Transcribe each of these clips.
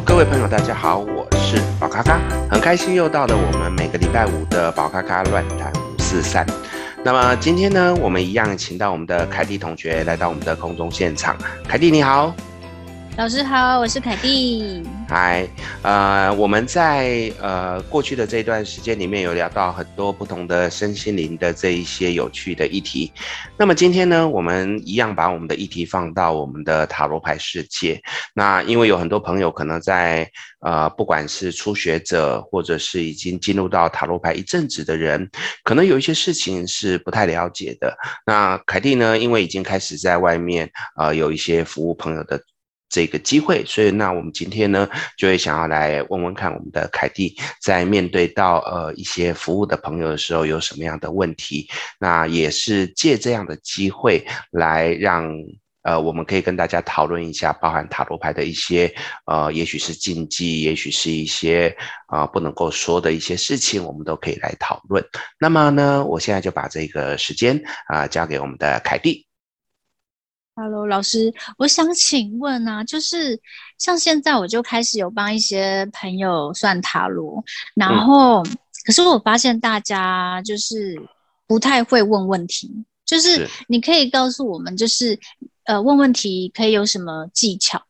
各位朋友，大家好，我是宝咖咖，很开心又到了我们每个礼拜五的宝咖咖乱谈五四三。那么今天呢，我们一样请到我们的凯蒂同学来到我们的空中现场。凯蒂你好，老师好，我是凯蒂。嗨，呃，我们在呃过去的这一段时间里面有聊到很多不同的身心灵的这一些有趣的议题。那么今天呢，我们一样把我们的议题放到我们的塔罗牌世界。那因为有很多朋友可能在呃，不管是初学者，或者是已经进入到塔罗牌一阵子的人，可能有一些事情是不太了解的。那凯蒂呢，因为已经开始在外面呃有一些服务朋友的。这个机会，所以那我们今天呢，就会想要来问问看我们的凯蒂，在面对到呃一些服务的朋友的时候，有什么样的问题？那也是借这样的机会来让呃我们可以跟大家讨论一下，包含塔罗牌的一些呃，也许是禁忌，也许是一些啊、不能够说的一些事情，我们都可以来讨论。那么呢，我现在就把这个时间啊、交给我们的凯蒂。Hello，老师，我想请问啊，就是像现在我就开始有帮一些朋友算塔罗，然后、嗯、可是我发现大家就是不太会问问题，就是你可以告诉我们，就是呃问问题可以有什么技巧？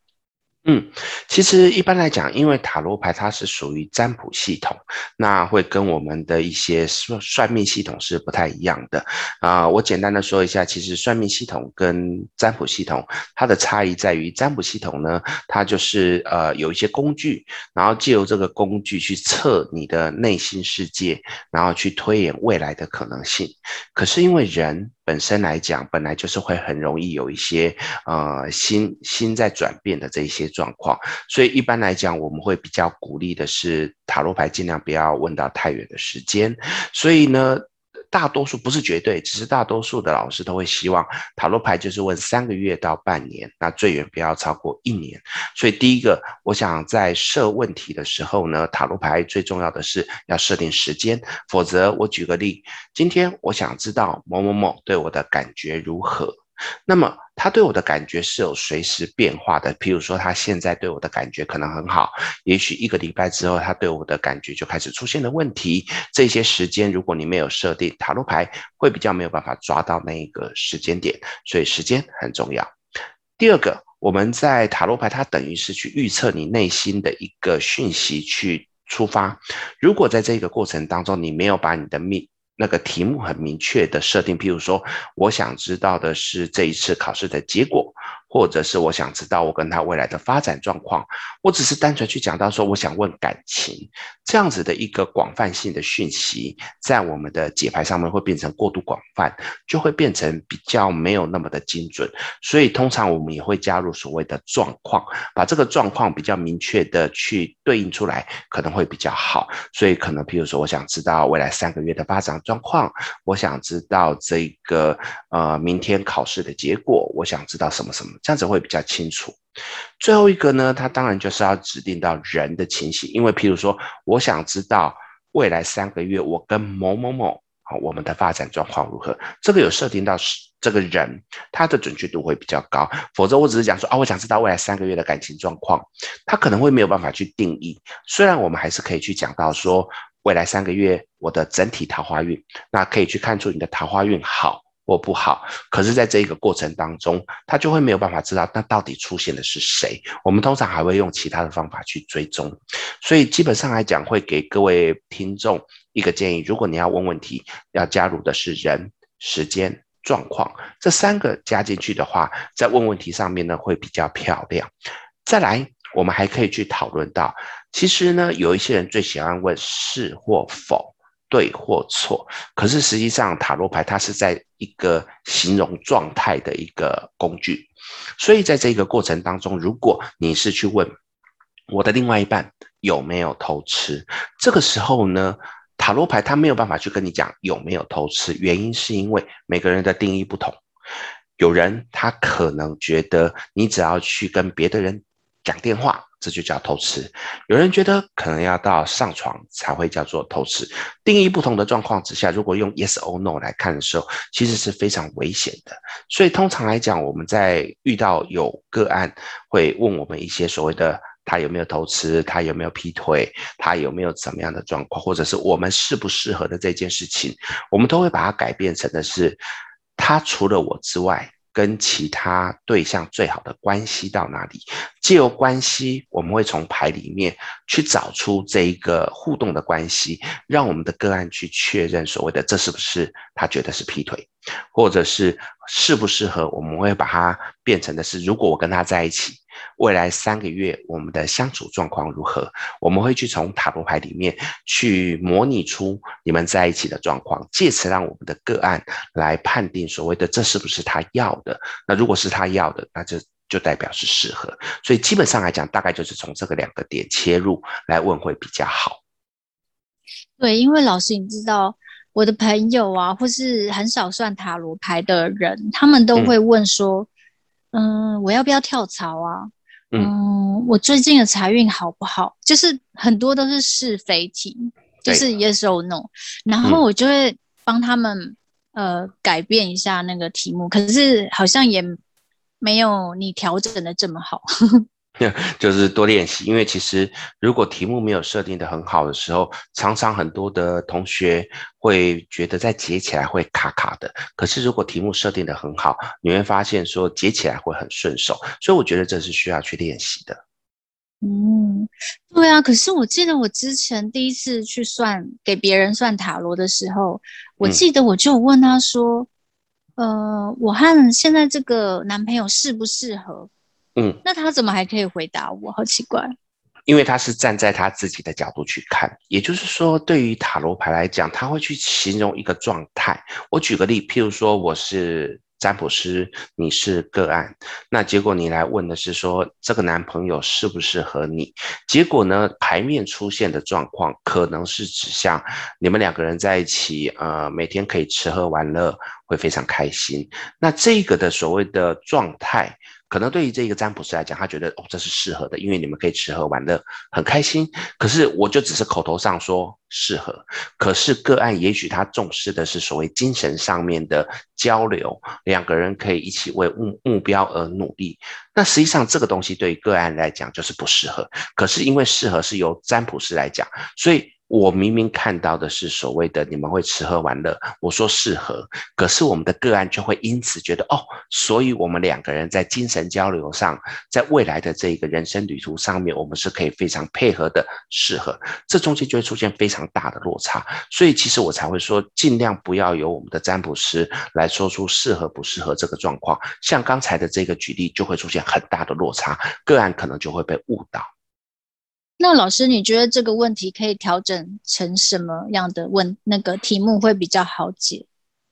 嗯，其实一般来讲，因为塔罗牌它是属于占卜系统，那会跟我们的一些算算命系统是不太一样的啊、我简单的说一下，其实算命系统跟占卜系统它的差异在于，占卜系统呢，它就是呃有一些工具，然后借由这个工具去测你的内心世界，然后去推演未来的可能性。可是因为人。本身来讲，本来就是会很容易有一些呃心心在转变的这一些状况，所以一般来讲，我们会比较鼓励的是塔罗牌尽量不要问到太远的时间，所以呢。大多数不是绝对，只是大多数的老师都会希望塔罗牌就是问三个月到半年，那最远不要超过一年。所以第一个，我想在设问题的时候呢，塔罗牌最重要的是要设定时间，否则我举个例，今天我想知道某某某对我的感觉如何。那么他对我的感觉是有随时变化的，譬如说他现在对我的感觉可能很好，也许一个礼拜之后他对我的感觉就开始出现了问题。这些时间如果你没有设定，塔罗牌会比较没有办法抓到那一个时间点，所以时间很重要。第二个，我们在塔罗牌它等于是去预测你内心的一个讯息去出发。如果在这个过程当中你没有把你的命。那个题目很明确的设定，譬如说，我想知道的是这一次考试的结果。或者是我想知道我跟他未来的发展状况，我只是单纯去讲到说我想问感情这样子的一个广泛性的讯息，在我们的解牌上面会变成过度广泛，就会变成比较没有那么的精准。所以通常我们也会加入所谓的状况，把这个状况比较明确的去对应出来，可能会比较好。所以可能譬如说，我想知道未来三个月的发展状况，我想知道这个呃明天考试的结果，我想知道什么什么。这样子会比较清楚。最后一个呢，它当然就是要指定到人的情形，因为譬如说，我想知道未来三个月我跟某某某啊，我们的发展状况如何，这个有设定到是这个人，他的准确度会比较高。否则我只是讲说啊，我想知道未来三个月的感情状况，他可能会没有办法去定义。虽然我们还是可以去讲到说，未来三个月我的整体桃花运，那可以去看出你的桃花运好。或不好，可是，在这一个过程当中，他就会没有办法知道那到底出现的是谁。我们通常还会用其他的方法去追踪，所以基本上来讲，会给各位听众一个建议：如果你要问问题，要加入的是人、时间、状况这三个加进去的话，在问问题上面呢，会比较漂亮。再来，我们还可以去讨论到，其实呢，有一些人最喜欢问是或否。对或错，可是实际上塔罗牌它是在一个形容状态的一个工具，所以在这个过程当中，如果你是去问我的另外一半有没有偷吃，这个时候呢，塔罗牌它没有办法去跟你讲有没有偷吃，原因是因为每个人的定义不同，有人他可能觉得你只要去跟别的人讲电话。这就叫偷吃。有人觉得可能要到上床才会叫做偷吃。定义不同的状况之下，如果用 yes or no 来看的时候，其实是非常危险的。所以通常来讲，我们在遇到有个案会问我们一些所谓的他有没有偷吃，他有没有劈腿，他有没有怎么样的状况，或者是我们适不适合的这件事情，我们都会把它改变成的是，他除了我之外，跟其他对象最好的关系到哪里？借由关系，我们会从牌里面去找出这一个互动的关系，让我们的个案去确认所谓的这是不是他觉得是劈腿，或者是适不适合？我们会把它变成的是，如果我跟他在一起。未来三个月，我们的相处状况如何？我们会去从塔罗牌里面去模拟出你们在一起的状况，借此让我们的个案来判定所谓的这是不是他要的。那如果是他要的，那就就代表是适合。所以基本上来讲，大概就是从这个两个点切入来问会比较好。对，因为老师，你知道我的朋友啊，或是很少算塔罗牌的人，他们都会问说。嗯嗯，我要不要跳槽啊？嗯，嗯，我最近的财运好不好？就是很多都是是非题，就是 yes or no，然后我就会帮他们、嗯、呃改变一下那个题目，可是好像也没有你调整的这么好。就是多练习，因为其实如果题目没有设定的很好的时候，常常很多的同学会觉得在解起来会卡卡的。可是如果题目设定的很好，你会发现说解起来会很顺手。所以我觉得这是需要去练习的。嗯，对啊。可是我记得我之前第一次去算给别人算塔罗的时候，我记得我就问他说：“嗯、呃，我和现在这个男朋友适不适合？”嗯，那他怎么还可以回答我？好奇怪，因为他是站在他自己的角度去看，也就是说，对于塔罗牌来讲，他会去形容一个状态。我举个例，譬如说我是占卜师，你是个案，那结果你来问的是说这个男朋友适不适合你？结果呢，牌面出现的状况可能是指向你们两个人在一起，呃，每天可以吃喝玩乐，会非常开心。那这个的所谓的状态。可能对于这个占卜师来讲，他觉得哦，这是适合的，因为你们可以吃喝玩乐，很开心。可是我就只是口头上说适合，可是个案也许他重视的是所谓精神上面的交流，两个人可以一起为目目标而努力。那实际上这个东西对于个案来讲就是不适合，可是因为适合是由占卜师来讲，所以。我明明看到的是所谓的你们会吃喝玩乐，我说适合，可是我们的个案就会因此觉得哦，所以我们两个人在精神交流上，在未来的这个人生旅途上面，我们是可以非常配合的，适合，这中间就会出现非常大的落差，所以其实我才会说，尽量不要由我们的占卜师来说出适合不适合这个状况，像刚才的这个举例就会出现很大的落差，个案可能就会被误导。那老师，你觉得这个问题可以调整成什么样的问那个题目会比较好解？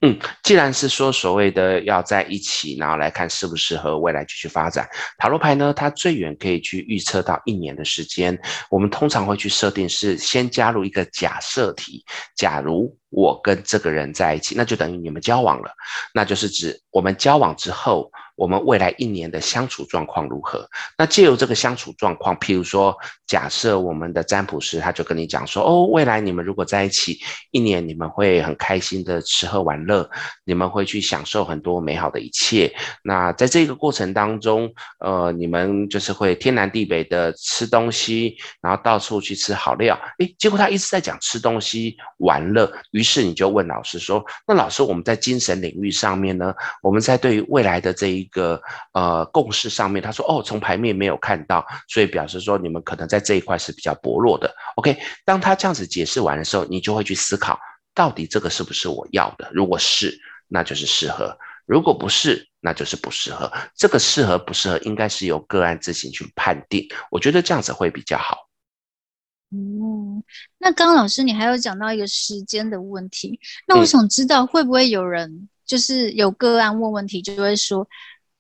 嗯，既然是说所谓的要在一起，然后来看适不适合未来继续发展，塔罗牌呢，它最远可以去预测到一年的时间。我们通常会去设定是先加入一个假设题，假如我跟这个人在一起，那就等于你们交往了，那就是指我们交往之后。我们未来一年的相处状况如何？那借由这个相处状况，譬如说，假设我们的占卜师他就跟你讲说，哦，未来你们如果在一起一年，你们会很开心的吃喝玩乐，你们会去享受很多美好的一切。那在这个过程当中，呃，你们就是会天南地北的吃东西，然后到处去吃好料。诶，结果他一直在讲吃东西玩乐，于是你就问老师说，那老师我们在精神领域上面呢？我们在对于未来的这一个呃共识上面，他说哦，从牌面没有看到，所以表示说你们可能在这一块是比较薄弱的。OK，当他这样子解释完的时候，你就会去思考，到底这个是不是我要的？如果是，那就是适合；如果不是，那就是不适合。这个适合不适合，应该是由个案自行去判定。我觉得这样子会比较好。嗯，那刚刚老师你还有讲到一个时间的问题，那我想知道会不会有人就是有个案问问题，就会说。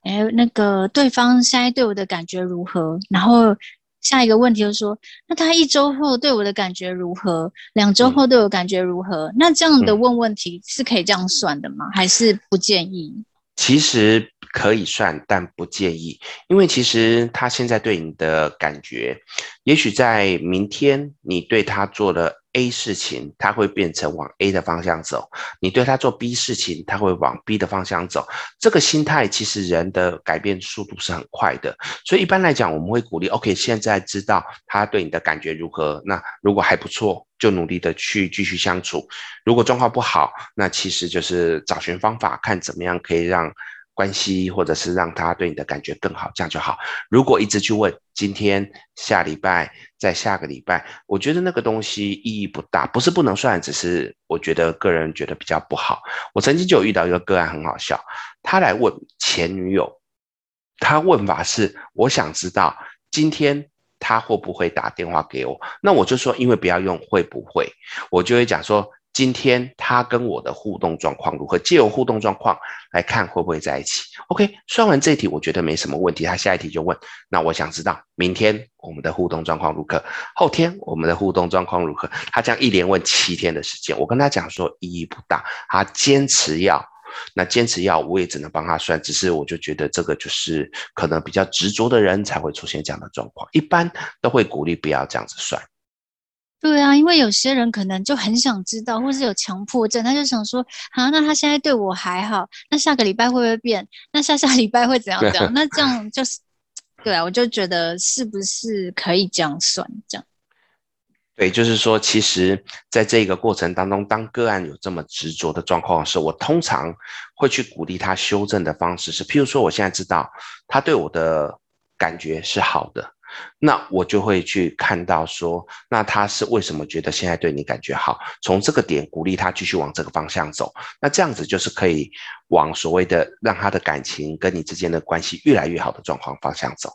哎，那个对方现在对我的感觉如何？然后下一个问题就是说，那他一周后对我的感觉如何？两周后对我感觉如何？嗯、那这样的问问题是可以这样算的吗？还是不建议？其实可以算，但不建议，因为其实他现在对你的感觉，也许在明天你对他做了 A 事情，他会变成往 A 的方向走；你对他做 B 事情，他会往 B 的方向走。这个心态其实人的改变速度是很快的，所以一般来讲，我们会鼓励：OK，现在知道他对你的感觉如何？那如果还不错，就努力的去继续相处；如果状况不好，那其实就是找寻方法，看怎么样可以让。关系，或者是让他对你的感觉更好，这样就好。如果一直去问今天、下礼拜、再下个礼拜，我觉得那个东西意义不大。不是不能算，只是我觉得个人觉得比较不好。我曾经就有遇到一个个案，很好笑。他来问前女友，他问法是：我想知道今天他会不会打电话给我？那我就说，因为不要用会不会，我就会讲说。今天他跟我的互动状况如何？借由互动状况来看会不会在一起？OK，算完这一题，我觉得没什么问题。他下一题就问：那我想知道明天我们的互动状况如何？后天我们的互动状况如何？他这样一连问七天的时间，我跟他讲说意义不大。他坚持要，那坚持要，我也只能帮他算。只是我就觉得这个就是可能比较执着的人才会出现这样的状况，一般都会鼓励不要这样子算。对啊，因为有些人可能就很想知道，或是有强迫症，他就想说，啊，那他现在对我还好，那下个礼拜会不会变？那下下礼拜会怎样怎样？那这 样就是，对啊，我就觉得是不是可以这样算这样？对，就是说，其实在这个过程当中，当个案有这么执着的状况的时候，我通常会去鼓励他修正的方式是，譬如说，我现在知道他对我的感觉是好的。那我就会去看到说，那他是为什么觉得现在对你感觉好？从这个点鼓励他继续往这个方向走。那这样子就是可以往所谓的让他的感情跟你之间的关系越来越好的状况方向走。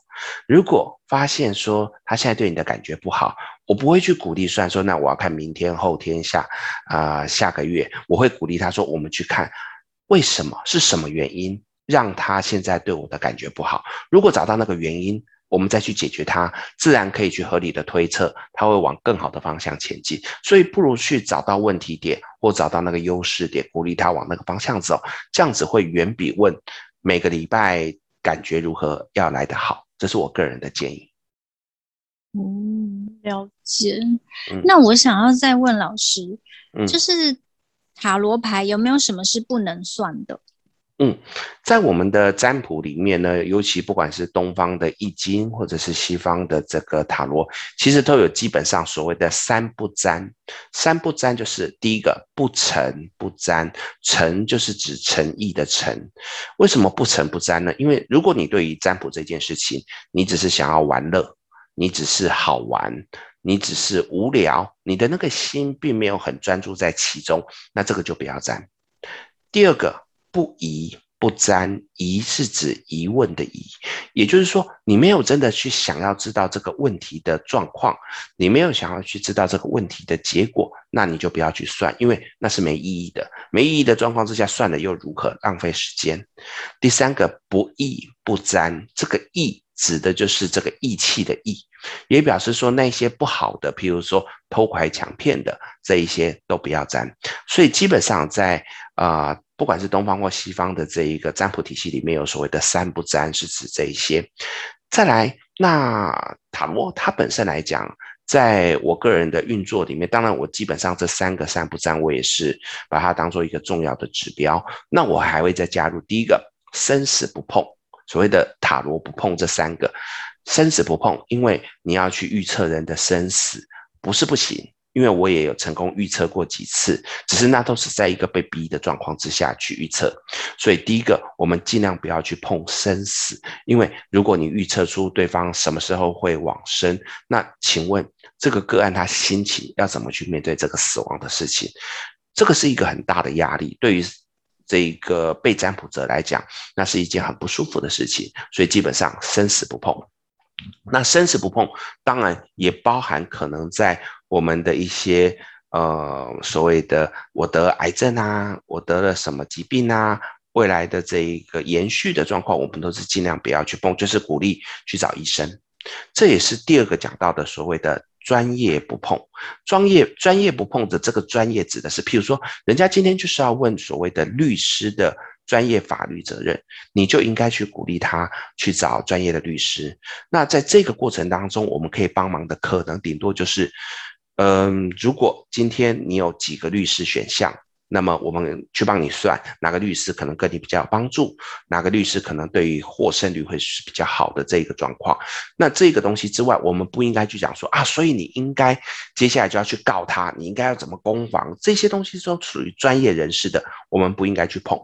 如果发现说他现在对你的感觉不好，我不会去鼓励算说，那我要看明天、后天、下啊、下个月，我会鼓励他说，我们去看为什么是什么原因让他现在对我的感觉不好。如果找到那个原因。我们再去解决它，自然可以去合理的推测，它会往更好的方向前进。所以不如去找到问题点，或找到那个优势点，鼓励他往那个方向走，这样子会远比问每个礼拜感觉如何要来得好。这是我个人的建议。嗯，了解。那我想要再问老师，嗯，就是塔罗牌有没有什么是不能算的？嗯，在我们的占卜里面呢，尤其不管是东方的易经，或者是西方的这个塔罗，其实都有基本上所谓的三不占。三不占就是第一个不诚不占，诚就是指诚意的诚。为什么不诚不占呢？因为如果你对于占卜这件事情，你只是想要玩乐，你只是好玩，你只是无聊，你的那个心并没有很专注在其中，那这个就不要占。第二个。不疑不占，疑是指疑问的疑，也就是说，你没有真的去想要知道这个问题的状况，你没有想要去知道这个问题的结果，那你就不要去算，因为那是没意义的。没意义的状况之下，算了又如何？浪费时间。第三个，不义不占，这个义指的就是这个义气的义，也表示说那些不好的，譬如说偷拐抢骗的这一些都不要占。所以基本上在啊。不管是东方或西方的这一个占卜体系里面有所谓的三不占，是指这一些。再来，那塔罗它本身来讲，在我个人的运作里面，当然我基本上这三个三不占，我也是把它当做一个重要的指标。那我还会再加入第一个生死不碰，所谓的塔罗不碰这三个生死不碰，因为你要去预测人的生死，不是不行。因为我也有成功预测过几次，只是那都是在一个被逼的状况之下去预测，所以第一个，我们尽量不要去碰生死，因为如果你预测出对方什么时候会往生，那请问这个个案他心情要怎么去面对这个死亡的事情？这个是一个很大的压力，对于这个被占卜者来讲，那是一件很不舒服的事情，所以基本上生死不碰。那生死不碰，当然也包含可能在我们的一些呃所谓的我得癌症啊，我得了什么疾病啊，未来的这一个延续的状况，我们都是尽量不要去碰，就是鼓励去找医生。这也是第二个讲到的所谓的专业不碰。专业专业不碰的这个专业指的是，譬如说，人家今天就是要问所谓的律师的。专业法律责任，你就应该去鼓励他去找专业的律师。那在这个过程当中，我们可以帮忙的可能顶多就是嗯，如果今天你有几个律师选项，那么我们去帮你算哪个律师可能跟你比较有帮助，哪个律师可能对于获胜率会是比较好的这个状况。那这个东西之外，我们不应该去讲说啊，所以你应该接下来就要去告他，你应该要怎么攻防，这些东西都属于专业人士的，我们不应该去碰。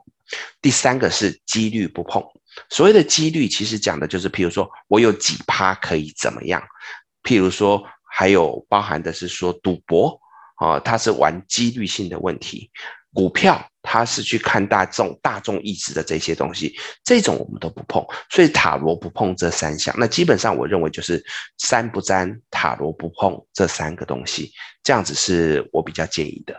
第三个是几率不碰，所谓的几率其实讲的就是，譬如说我有几趴可以怎么样，譬如说还有包含的是说赌博。啊，他是玩几率性的问题，股票他是去看大众大众意志的这些东西，这种我们都不碰，所以塔罗不碰这三项。那基本上我认为就是三不沾，塔罗不碰这三个东西，这样子是我比较建议的。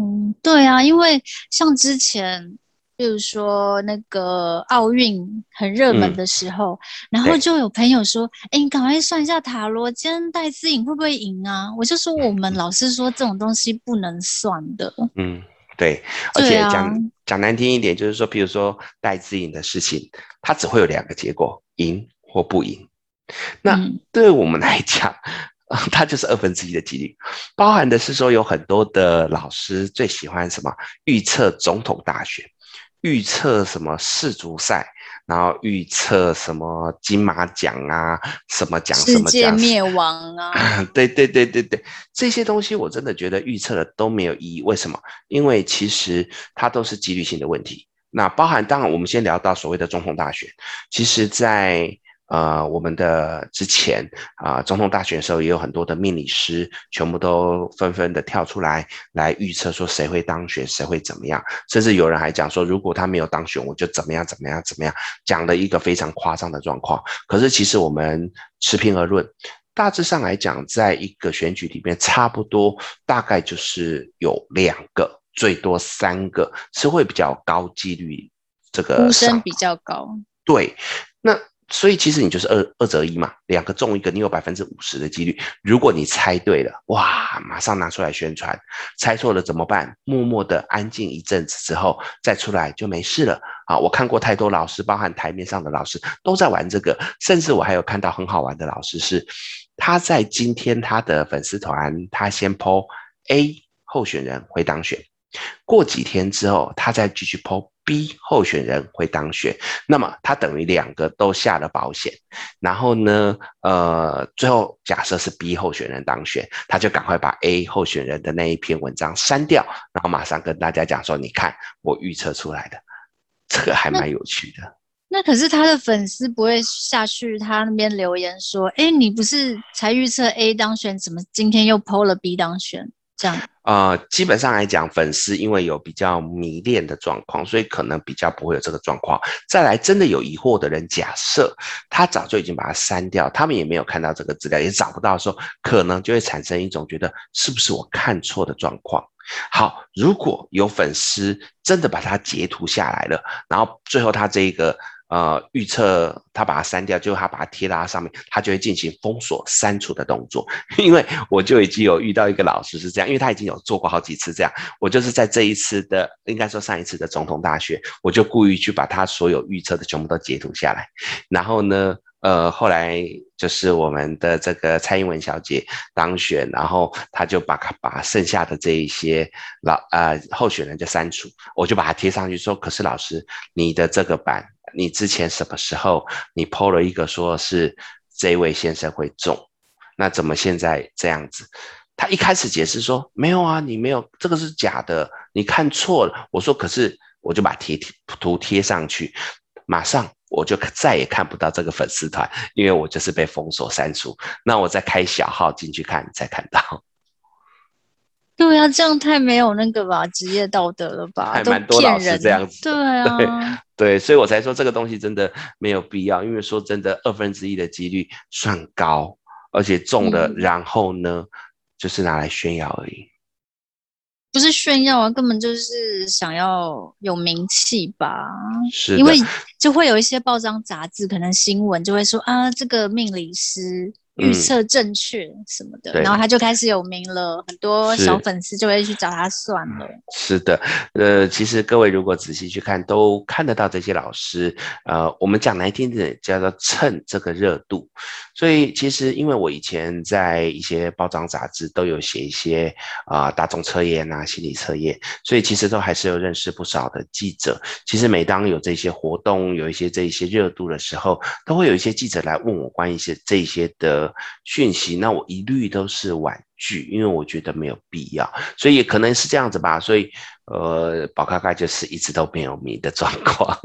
嗯，对啊，因为像之前。比如说那个奥运很热门的时候，嗯、然后就有朋友说：“哎，你赶快算一下塔罗，今天戴资颖会不会赢啊？”我就说：“我们老师说这种东西不能算的。”嗯，对，而且讲、啊、讲难听一点，就是说，比如说戴资颖的事情，它只会有两个结果：赢或不赢。那对我们来讲，嗯、它就是二分之一的几率，包含的是说有很多的老师最喜欢什么预测总统大选。预测什么世足赛，然后预测什么金马奖啊，什么奖什么奖，世界灭亡 啊！对对对对对，这些东西我真的觉得预测的都没有意义。为什么？因为其实它都是几率性的问题。那包含当然，我们先聊到所谓的总统大选，其实在。呃，我们的之前啊、呃，总统大选的时候也有很多的命理师，全部都纷纷的跳出来来预测说谁会当选，谁会怎么样，甚至有人还讲说，如果他没有当选，我就怎么样怎么样怎么样，讲了一个非常夸张的状况。可是其实我们持平而论，大致上来讲，在一个选举里面，差不多大概就是有两个，最多三个是会比较高几率，这个呼声比较高。对，那。所以其实你就是二二择一嘛，两个中一个，你有百分之五十的几率。如果你猜对了，哇，马上拿出来宣传；猜错了怎么办？默默的安静一阵子之后再出来就没事了啊！我看过太多老师，包含台面上的老师都在玩这个，甚至我还有看到很好玩的老师是，他在今天他的粉丝团，他先 po A 候选人会当选，过几天之后他再继续 po。B 候选人会当选，那么他等于两个都下了保险，然后呢，呃，最后假设是 B 候选人当选，他就赶快把 A 候选人的那一篇文章删掉，然后马上跟大家讲说：“你看，我预测出来的，这个还蛮有趣的。那”可是他的粉丝不会下去他那边留言说：“哎，你不是才预测 A 当选，怎么今天又 PO 了 B 当选？”这样。呃，基本上来讲，粉丝因为有比较迷恋的状况，所以可能比较不会有这个状况。再来，真的有疑惑的人，假设他早就已经把它删掉，他们也没有看到这个资料，也找不到的时候，可能就会产生一种觉得是不是我看错的状况。好，如果有粉丝真的把它截图下来了，然后最后他这一个。呃，预测他把它删掉，就他把它贴到上面，他就会进行封锁、删除的动作。因为我就已经有遇到一个老师是这样，因为他已经有做过好几次这样。我就是在这一次的，应该说上一次的总统大选，我就故意去把他所有预测的全部都截图下来。然后呢，呃，后来就是我们的这个蔡英文小姐当选，然后他就把把剩下的这一些老呃候选人就删除，我就把它贴上去说，可是老师，你的这个版。你之前什么时候你 PO 了一个说是这位先生会中，那怎么现在这样子？他一开始解释说没有啊，你没有，这个是假的，你看错了。我说可是我就把贴贴图贴上去，马上我就再也看不到这个粉丝团，因为我就是被封锁删除。那我再开小号进去看才看到。对啊，这样太没有那个吧，职业道德了吧？还蛮多老师这样子。对啊对，对，所以我才说这个东西真的没有必要，因为说真的，二分之一的几率算高，而且中了，然后呢，嗯、就是拿来炫耀而已。不是炫耀啊，根本就是想要有名气吧？是，因为就会有一些报章杂志，可能新闻就会说啊，这个命理师。预测正确什么的，然后他就开始有名了，很多小粉丝就会去找他算了。是的，呃，其实各位如果仔细去看，都看得到这些老师，呃，我们讲难听点叫做蹭这个热度。所以其实因为我以前在一些包装杂志都有写一些啊、呃、大众测验啊心理测验，所以其实都还是有认识不少的记者。其实每当有这些活动，有一些这一些热度的时候，都会有一些记者来问我关于一些这些的。讯息，那我一律都是婉拒，因为我觉得没有必要，所以也可能是这样子吧。所以，呃，宝咖咖就是一直都没有名的状况。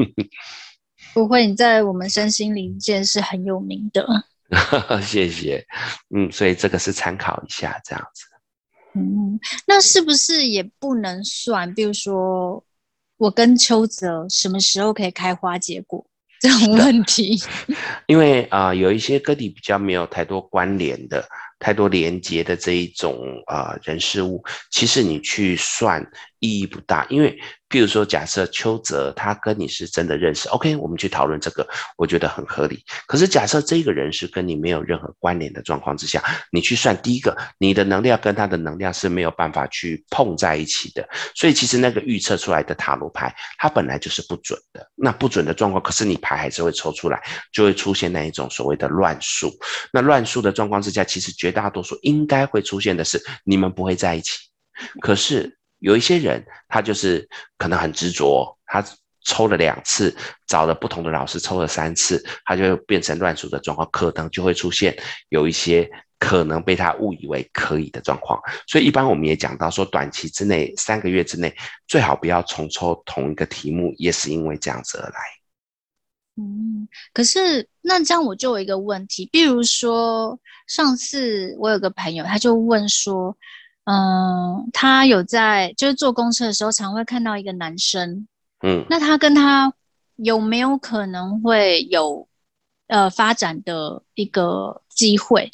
不会，你在我们身心灵界是很有名的。谢谢，嗯，所以这个是参考一下这样子。嗯，那是不是也不能算？比如说，我跟邱泽什么时候可以开花结果？这种问题，因为啊、呃，有一些个体比较没有太多关联的、太多连接的这一种啊、呃、人事物，其实你去算意义不大，因为。譬如说，假设邱泽他跟你是真的认识，OK，我们去讨论这个，我觉得很合理。可是假设这个人是跟你没有任何关联的状况之下，你去算第一个，你的能量跟他的能量是没有办法去碰在一起的，所以其实那个预测出来的塔罗牌，它本来就是不准的。那不准的状况，可是你牌还是会抽出来，就会出现那一种所谓的乱数。那乱数的状况之下，其实绝大多数应该会出现的是你们不会在一起，可是。有一些人，他就是可能很执着，他抽了两次，找了不同的老师抽了三次，他就变成乱数的状况，可能就会出现有一些可能被他误以为可以的状况。所以一般我们也讲到说，短期之内三个月之内最好不要重抽同一个题目，也是因为这样子而来。嗯，可是那这样我就有一个问题，比如说上次我有个朋友，他就问说。嗯，他有在就是坐公车的时候，常会看到一个男生。嗯，那他跟他有没有可能会有呃发展的一个机会？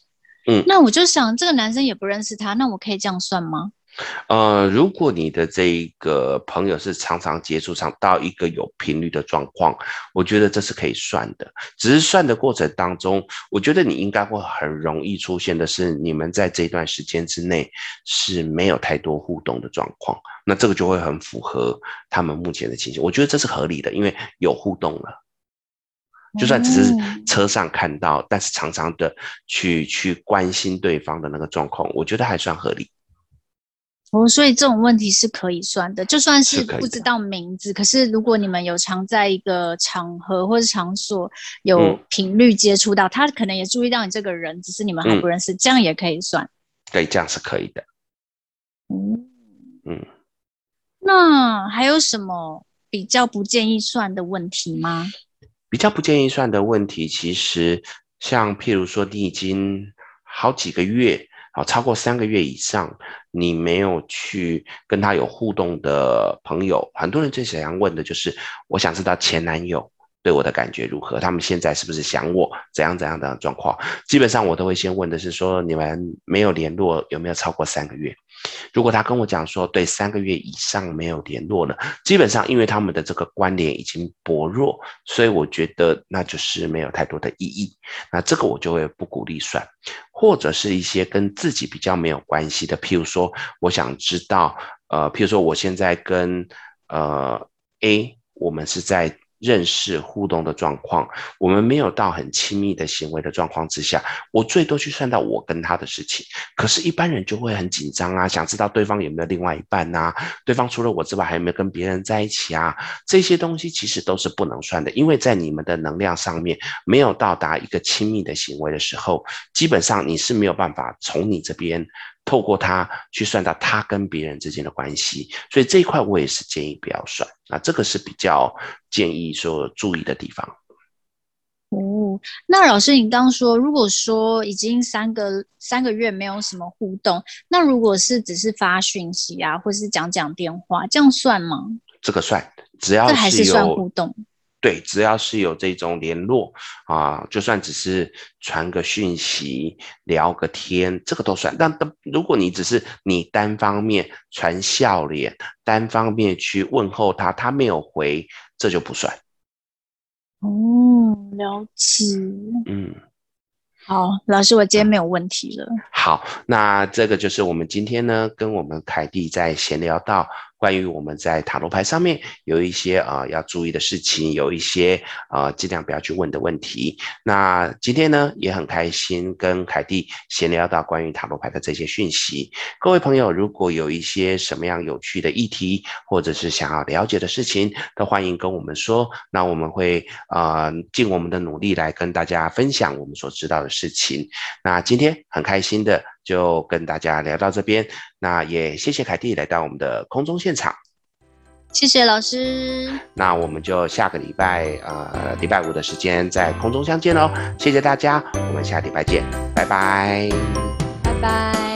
嗯，那我就想这个男生也不认识他，那我可以这样算吗？呃，如果你的这一个朋友是常常接触上到一个有频率的状况，我觉得这是可以算的。只是算的过程当中，我觉得你应该会很容易出现的是，你们在这段时间之内是没有太多互动的状况。那这个就会很符合他们目前的情形。我觉得这是合理的，因为有互动了，就算只是车上看到，但是常常的去去关心对方的那个状况，我觉得还算合理。哦，所以这种问题是可以算的，就算是不知道名字，是可是如果你们有常在一个场合或者场所有频率接触到，嗯、他可能也注意到你这个人，只是你们还不认识，嗯、这样也可以算。对，这样是可以的。嗯嗯，那还有什么比较不建议算的问题吗？比较不建议算的问题，其实像譬如说，你已经好几个月。好，超过三个月以上，你没有去跟他有互动的朋友，很多人最想要问的就是，我想知道前男友对我的感觉如何，他们现在是不是想我，怎样怎样的状况？基本上我都会先问的是说，你们没有联络，有没有超过三个月？如果他跟我讲说，对，三个月以上没有联络了，基本上因为他们的这个关联已经薄弱，所以我觉得那就是没有太多的意义。那这个我就会不鼓励算，或者是一些跟自己比较没有关系的，譬如说，我想知道，呃，譬如说我现在跟呃 A，我们是在。认识互动的状况，我们没有到很亲密的行为的状况之下，我最多去算到我跟他的事情。可是，一般人就会很紧张啊，想知道对方有没有另外一半呐？对方除了我之外，还有没有跟别人在一起啊？这些东西其实都是不能算的，因为在你们的能量上面没有到达一个亲密的行为的时候，基本上你是没有办法从你这边。透过他去算到他跟别人之间的关系，所以这一块我也是建议不要算。那这个是比较建议说注意的地方。哦，那老师，你刚刚说，如果说已经三个三个月没有什么互动，那如果是只是发讯息啊，或是讲讲电话，这样算吗？这个算，只要还是算互动。对，只要是有这种联络啊，就算只是传个讯息、聊个天，这个都算。但如果你只是你单方面传笑脸、单方面去问候他，他没有回，这就不算。哦，了解。嗯，好，老师，我今天没有问题了。好，那这个就是我们今天呢，跟我们凯蒂在闲聊到。关于我们在塔罗牌上面有一些啊、要注意的事情，有一些啊、尽量不要去问的问题。那今天呢也很开心跟凯蒂闲聊到关于塔罗牌的这些讯息。各位朋友，如果有一些什么样有趣的议题，或者是想要了解的事情，都欢迎跟我们说。那我们会啊、尽我们的努力来跟大家分享我们所知道的事情。那今天很开心的。就跟大家聊到这边，那也谢谢凯蒂来到我们的空中现场，谢谢老师。那我们就下个礼拜呃礼拜五的时间在空中相见喽，谢谢大家，我们下礼拜见，拜拜，拜拜。